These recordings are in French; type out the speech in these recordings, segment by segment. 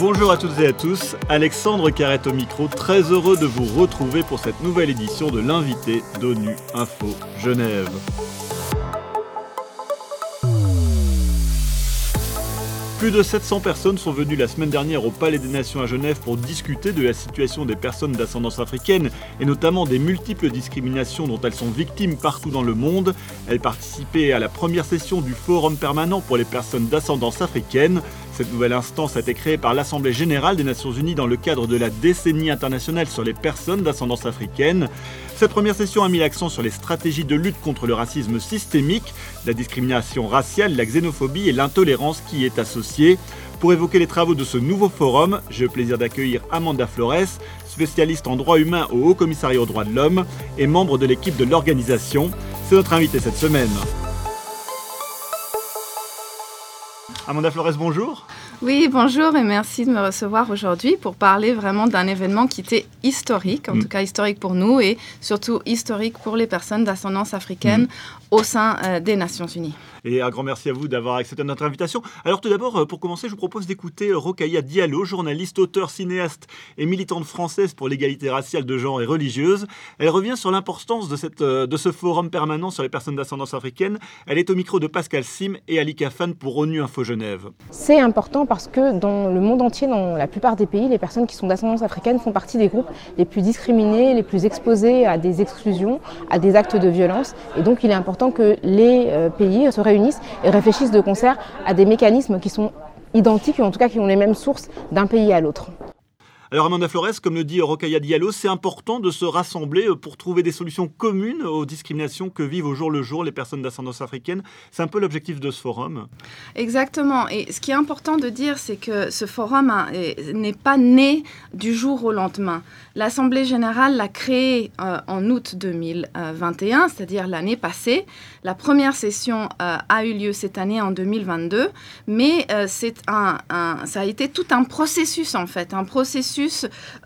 Bonjour à toutes et à tous, Alexandre Carrette au micro, très heureux de vous retrouver pour cette nouvelle édition de l'invité d'ONU Info Genève. Plus de 700 personnes sont venues la semaine dernière au Palais des Nations à Genève pour discuter de la situation des personnes d'ascendance africaine et notamment des multiples discriminations dont elles sont victimes partout dans le monde. Elles participaient à la première session du Forum permanent pour les personnes d'ascendance africaine. Cette nouvelle instance a été créée par l'Assemblée générale des Nations unies dans le cadre de la décennie internationale sur les personnes d'ascendance africaine. Cette première session a mis l'accent sur les stratégies de lutte contre le racisme systémique, la discrimination raciale, la xénophobie et l'intolérance qui y est associée. Pour évoquer les travaux de ce nouveau forum, j'ai le plaisir d'accueillir Amanda Flores, spécialiste en droit humain au Haut Commissariat aux droits de l'homme et membre de l'équipe de l'organisation. C'est notre invité cette semaine. Amanda Flores, bonjour. Oui, bonjour et merci de me recevoir aujourd'hui pour parler vraiment d'un événement qui était historique, en mm. tout cas historique pour nous et surtout historique pour les personnes d'ascendance africaine mm. au sein euh, des Nations Unies. Et un grand merci à vous d'avoir accepté notre invitation. Alors tout d'abord, euh, pour commencer, je vous propose d'écouter euh, Rokaya Diallo, journaliste, auteur, cinéaste et militante française pour l'égalité raciale de genre et religieuse. Elle revient sur l'importance de, cette, de ce forum permanent sur les personnes d'ascendance africaine. Elle est au micro de Pascal Sim et Ali Kafan pour ONU Info Genève. C'est important parce que dans le monde entier, dans la plupart des pays, les personnes qui sont d'ascendance africaine font partie des groupes les plus discriminés, les plus exposés à des exclusions, à des actes de violence. Et donc il est important que les euh, pays se réunissent et réfléchissent de concert à des mécanismes qui sont identiques, ou en tout cas qui ont les mêmes sources d'un pays à l'autre. Alors Amanda Flores, comme le dit Rokaya Diallo, c'est important de se rassembler euh, pour trouver des solutions communes aux discriminations que vivent au jour le jour les personnes d'ascendance africaine. C'est un peu l'objectif de ce forum. Exactement. Et ce qui est important de dire, c'est que ce forum n'est pas né du jour au lendemain. L'Assemblée générale l'a créé euh, en août 2021, c'est-à-dire l'année passée. La première session euh, a eu lieu cette année en 2022, mais c'est un, ça a été tout un processus en fait, un processus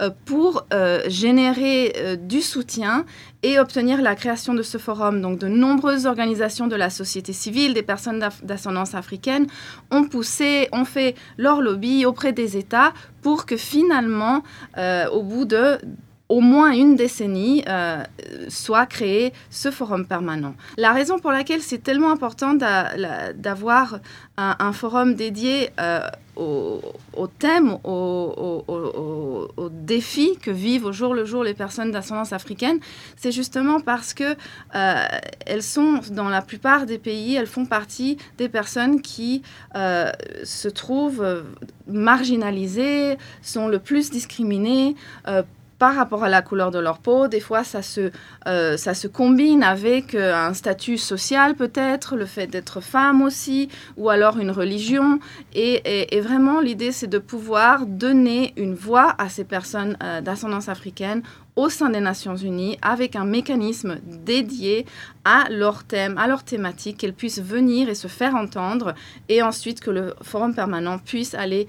euh, pour euh, générer euh, du soutien et obtenir la création de ce forum. Donc de nombreuses organisations de la société civile, des personnes d'ascendance africaine ont poussé, ont fait leur lobby auprès des États pour que finalement, au bout de au moins une décennie euh, soit créé ce forum permanent. La raison pour laquelle c'est tellement important d'avoir un, forum dédié euh, au, thème, aux défis que vivent au jour le jour les personnes d'ascendance africaine, c'est justement parce que euh, elles sont, dans la plupart des pays, elles font partie des personnes qui se trouvent marginalisées, sont le plus discriminées par rapport à la couleur de leur peau. Des fois, ça se, euh, ça se combine avec euh, un statut social peut-être, le fait d'être femme aussi, ou alors une religion. Et, vraiment, l'idée, c'est de pouvoir donner une voix à ces personnes euh, d'ascendance africaine au sein des Nations Unies avec un mécanisme dédié à leur thème, à leur thématique, qu'elles puissent venir et se faire entendre, et ensuite que le forum permanent puisse aller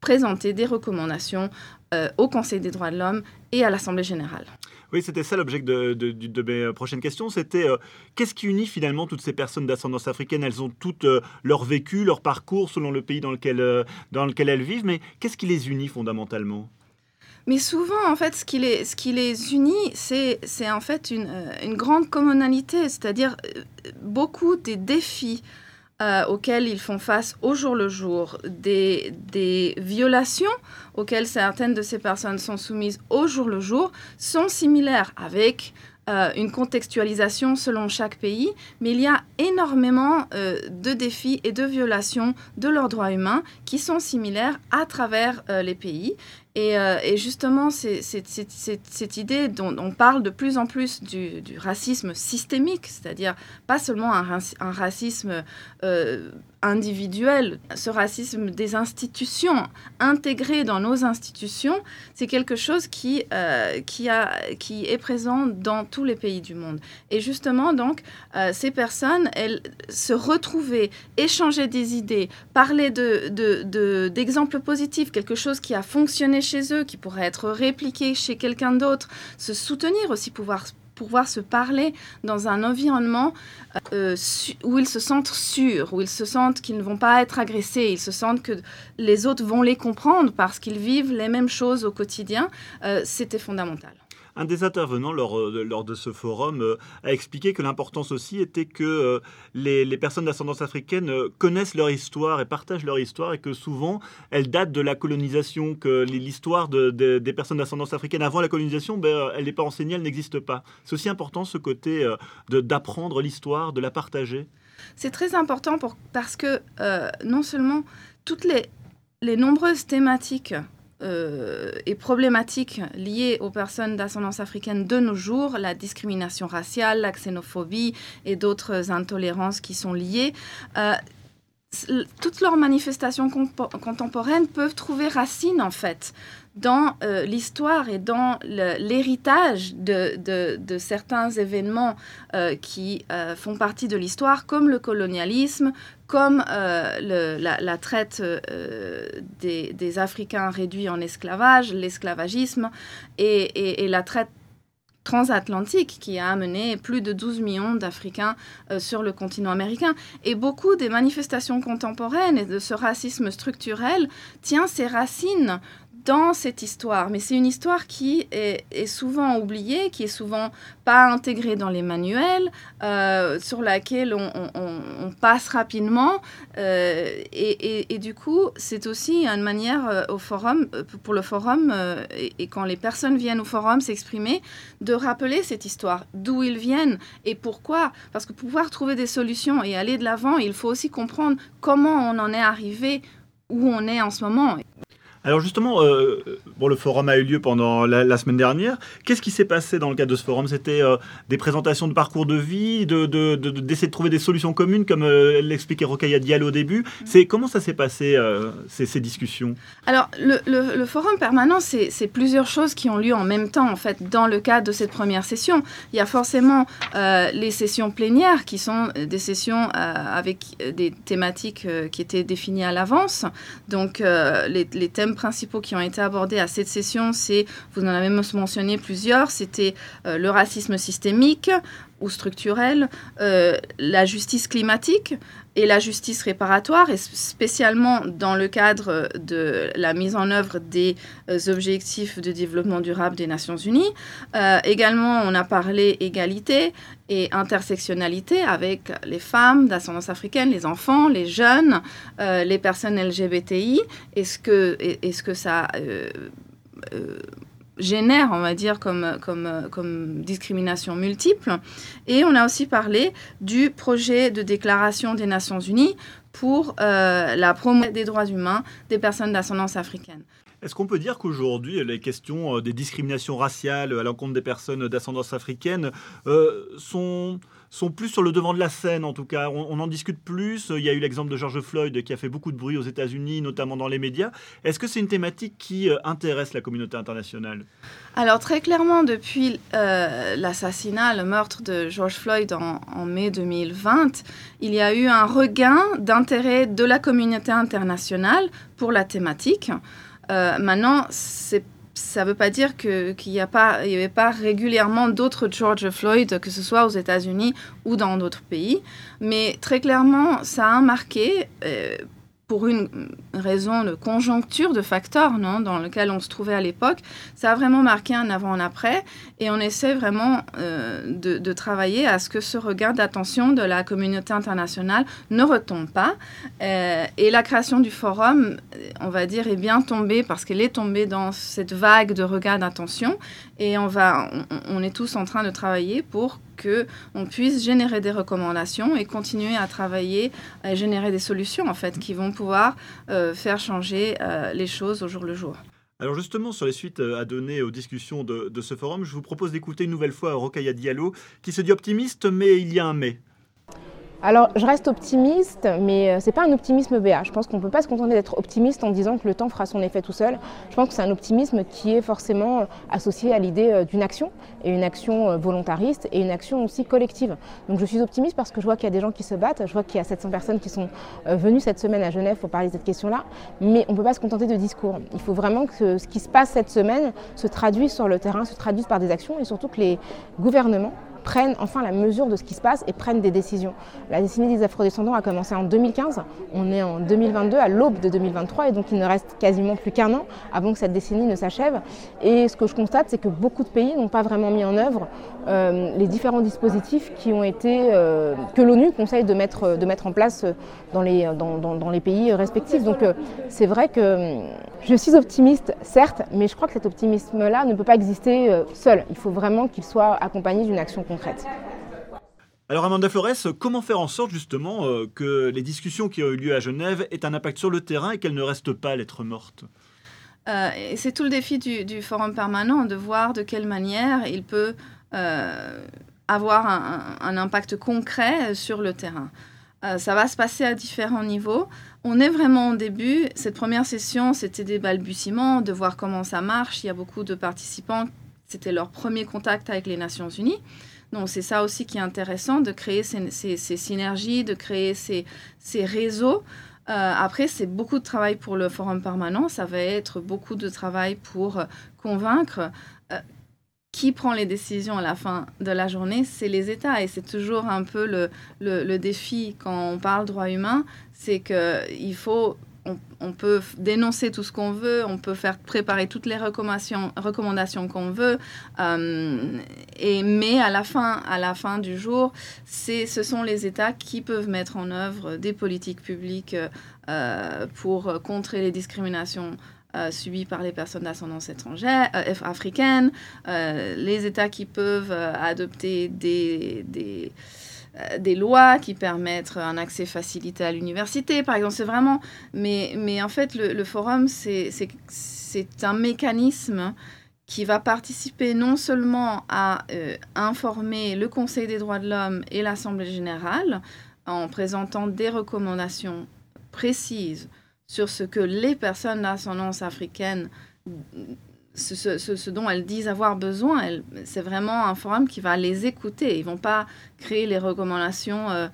présenter des recommandations euh, au Conseil des droits de l'homme et à l'Assemblée générale. Oui, c'était ça l'objet de, de, mes euh, prochaines questions. C'était euh, qu'est-ce qui unit finalement toutes ces personnes d'ascendance africaine? Elles ont toutes leur vécu, leur parcours selon le pays dans lequel, dans lequel elles vivent, mais qu'est-ce qui les unit fondamentalement? Mais souvent, en fait, ce qui les, ce qui les unit, c'est, c'est en fait une, une grande communalité, c'est-à-dire beaucoup des défis euh, auxquels ils font face au jour le jour, des, des, violations auxquelles certaines de ces personnes sont soumises au jour le jour, sont similaires avec euh, une contextualisation selon chaque pays, mais il y a énormément euh, de défis et de violations de leurs droits humains qui sont similaires à travers les pays. Euh, et, justement, c'est cette idée dont on parle de plus en plus du, racisme systémique, c'est-à-dire pas seulement un, racisme euh, individuel, ce racisme des institutions, intégré dans nos institutions, c'est quelque chose qui, euh, qui, a, qui est présent dans tous les pays du monde. Et justement, donc, ces personnes, elles se retrouver, échanger des idées, parler d'exemples de, de, positifs, quelque chose qui a fonctionné chez eux, qui pourrait être répliqué chez quelqu'un d'autre, se soutenir aussi, pouvoir pouvoir se parler dans un environnement euh, où ils se sentent sûrs, où ils se sentent qu'ils ne vont pas être agressés, ils se sentent que les autres vont les comprendre parce qu'ils vivent les mêmes choses au quotidien, euh, c'était fondamental. Un des intervenants lors, euh, lors de ce forum euh, a expliqué que l'importance aussi était que euh, les, personnes d'ascendance africaine connaissent leur histoire et partagent leur histoire et que souvent elles datent de la colonisation, que l'histoire de, des personnes d'ascendance africaine avant la colonisation, ben, elle n'est pas enseignée, elle n'existe pas. C'est aussi important ce côté d'apprendre l'histoire, de la partager. C'est très important parce que non seulement toutes les, les nombreuses thématiques euh, et problématiques liées aux personnes d'ascendance africaine de nos jours, la discrimination raciale, la xénophobie et d'autres intolérances qui sont liées. Toutes leurs manifestations contemporaines peuvent trouver racine en fait dans euh, l'histoire et dans l'héritage de, certains événements euh, qui euh, font partie de l'histoire, comme le colonialisme, comme la, traite des, Africains réduits en esclavage, l'esclavagisme et, la traite transatlantique qui a amené plus de 12 millions d'Africains sur le continent américain. Et beaucoup des manifestations contemporaines et de ce racisme structurel tient ses racines dans cette histoire. Mais c'est une histoire qui est, souvent oubliée, qui est souvent pas intégrée dans les manuels, euh, sur laquelle on, passe rapidement. Euh, et, du coup, c'est aussi une manière euh, au forum, pour le forum, et, quand les personnes viennent au forum s'exprimer, de rappeler cette histoire, d'où ils viennent et pourquoi. Parce que pour pouvoir trouver des solutions et aller de l'avant, il faut aussi comprendre comment on en est arrivé où on est en ce moment. Alors justement, euh, bon, le forum a eu lieu pendant la, semaine dernière. Qu'est-ce qui s'est passé dans le cadre de ce forum? C'était euh, des présentations de parcours de vie, d'essayer de, de, trouver des solutions communes, comme euh, l'expliquait Rokaya Diallo au début. Mm. C'est comment ça s'est passé ces, discussions? Alors le, forum permanent, c'est plusieurs choses qui ont lieu en même temps en fait dans le cadre de cette première session. Il y a forcément les sessions plénières qui sont des sessions avec des thématiques qui étaient définies à l'avance. Donc les, les thèmes principaux qui ont été abordés à cette session, c'est, vous en avez mentionné plusieurs, c'était euh, le racisme systémique ou structurel, euh, la justice climatique et la justice réparatoire, et spécialement dans le cadre de la mise en œuvre des euh, objectifs de développement durable des Nations Unies. également, on a parlé égalité et intersectionnalité avec les femmes d'ascendance africaine, les enfants, les jeunes, les personnes LGBTI. Est-ce que, est -ce que ça génère, on va dire, comme, discrimination multiple. Et on a aussi parlé du projet de déclaration des Nations Unies pour euh, la promotion des droits humains des personnes d'ascendance africaine. Est-ce qu'on peut dire qu'aujourd'hui, les questions euh, des discriminations raciales à l'encontre des personnes d'ascendance africaine euh, sont sont plus sur le devant de la scène, en tout cas? On, en discute plus. Il y a eu l'exemple de George Floyd qui a fait beaucoup de bruit aux États-Unis, notamment dans les médias. Est-ce que c'est une thématique qui euh, intéresse la communauté internationale? Alors, très clairement, depuis l'assassinat, le meurtre de George Floyd en, mai 2020, il y a eu un regain d'intérêt de la communauté internationale pour la thématique. Euh, maintenant, ça ne veut pas dire qu'il n'y avait pas régulièrement d'autres George Floyd, que ce soit aux États-Unis ou dans d'autres pays. Mais très clairement, ça a marqué, euh, pour une raison de conjoncture, de facteurs non, dans lequel on se trouvait à l'époque, ça a vraiment marqué un avant-après. Et on essaie vraiment euh, de, travailler à ce que ce regard d'attention de la communauté internationale ne retombe pas. Euh, et la création du forum, on va dire, est bien tombée parce qu'elle est tombée dans cette vague de regard d'attention. Et on, va, on, est tous en train de travailler pour que on puisse générer des recommandations et continuer à travailler à générer des solutions en fait qui vont pouvoir euh, faire changer euh, les choses au jour le jour. Alors justement, sur les suites euh, à donner aux discussions de, de ce forum, je vous propose d'écouter une nouvelle fois Rokaya Diallo, qui se dit optimiste, mais il y a un mais. Alors, je reste optimiste, mais euh, ce n'est pas un optimisme BA. Je pense qu'on ne peut pas se contenter d'être optimiste en disant que le temps fera son effet tout seul. Je pense que c'est un optimisme qui est forcément euh, associé à l'idée euh, d'une action, et une action volontariste, et une action aussi collective. Donc, je suis optimiste parce que je vois qu'il y a des gens qui se battent, je vois qu'il y a 700 personnes qui sont venues cette semaine à Genève pour parler de cette question-là, mais on ne peut pas se contenter de discours. Il faut vraiment que ce qui se passe cette semaine se traduise sur le terrain, se traduise par des actions, et surtout que les gouvernements prennent enfin la mesure de ce qui se passe et prennent des décisions. La décennie des afrodescendants a commencé en 2015, on est en 2022, à l'aube de 2023, et donc il ne reste quasiment plus qu'un an avant que cette décennie ne s'achève. Et ce que je constate, c'est que beaucoup de pays n'ont pas vraiment mis en œuvre euh, les différents dispositifs qui ont été, euh, que l'ONU conseille de mettre, de mettre en place dans les, dans, dans, les pays respectifs. Donc euh, c'est vrai que je suis optimiste, certes, mais je crois que cet optimisme-là ne peut pas exister seul. Il faut vraiment qu'il soit accompagné d'une action concrète. Alors Amanda Flores, comment faire en sorte justement euh, que les discussions qui ont eu lieu à Genève aient un impact sur le terrain et qu'elles ne restent pas lettres mortes? Euh, C'est tout le défi du, forum permanent de voir de quelle manière il peut euh, avoir un, impact concret sur le terrain. ça va se passer à différents niveaux. On est vraiment au début. Cette première session, c'était des balbutiements, de voir comment ça marche. Il y a beaucoup de participants, c'était leur premier contact avec les Nations Unies. Donc c'est ça aussi qui est intéressant, de créer ces, synergies, de créer ces, réseaux. Euh, après, c'est beaucoup de travail pour le forum permanent. Ça va être beaucoup de travail pour convaincre. Euh, qui prend les décisions à la fin de la journée C'est les États. Et c'est toujours un peu le, le, défi quand on parle droits humains, c'est qu'il faut on, peut dénoncer tout ce qu'on veut, on peut faire préparer toutes les recommandations, qu'on veut, euh, mais à la fin, à la fin du jour, ce sont les États qui peuvent mettre en œuvre des politiques publiques euh, pour contrer les discriminations euh, subies par les personnes d'ascendance étrangère, africaine, les États qui peuvent adopter des, des lois qui permettent un accès facilité à l'université, par exemple. C'est vraiment... Mais, mais en fait, le, forum, c'est un mécanisme qui va participer non seulement à euh, informer le Conseil des droits de l'homme et l'Assemblée générale en présentant des recommandations précises sur ce que les personnes d'ascendance africaine ce, dont elles disent avoir besoin. C'est vraiment un forum qui va les écouter. Ils vont pas créer les recommandations euh,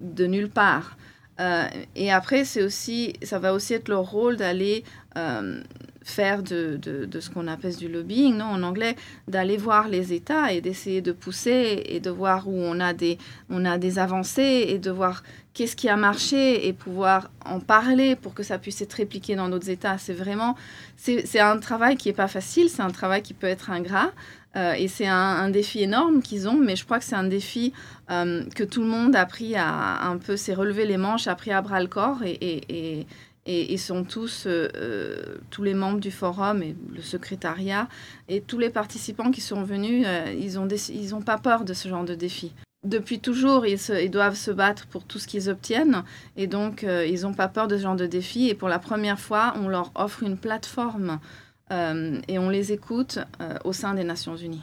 de nulle part. Euh, et après, c'est aussi, ça va aussi être leur rôle d'aller euh, faire de, de, ce qu'on appelle du lobbying, non, en anglais, d'aller voir les États et d'essayer de pousser et de voir où on a des, on a des avancées et de voir qu'est-ce qui a marché et pouvoir en parler pour que ça puisse être répliqué dans d'autres États. C'est vraiment, c'est un travail qui n'est pas facile, c'est un travail qui peut être ingrat. Euh, et c'est un, défi énorme qu'ils ont, mais je crois que c'est un défi euh, que tout le monde a pris à, un peu s'est relevé les manches, a pris à bras le corps et, et ils sont tous, euh, tous les membres du forum et le secrétariat et tous les participants qui sont venus, ils n'ont ils ont pas peur de ce genre de défi depuis toujours, ils, doivent se battre pour tout ce qu'ils obtiennent. Et donc, euh, ils n'ont pas peur de ce genre de défi. Et pour la première fois, on leur offre une plateforme euh, et on les écoute euh, au sein des Nations Unies.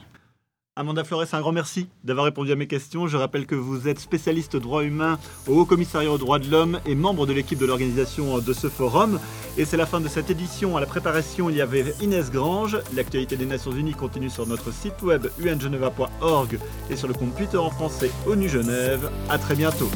Amanda Flores, un grand merci d'avoir répondu à mes questions. Je rappelle que vous êtes spécialiste droits humains au Haut Commissariat aux droits de l'homme et membre de l'équipe de l'organisation de ce forum. Et c'est la fin de cette édition. À la préparation, il y avait Inès Grange. L'actualité des Nations Unies continue sur notre site web ungeneva.org et sur le compte Twitter en français ONU Genève. À très bientôt.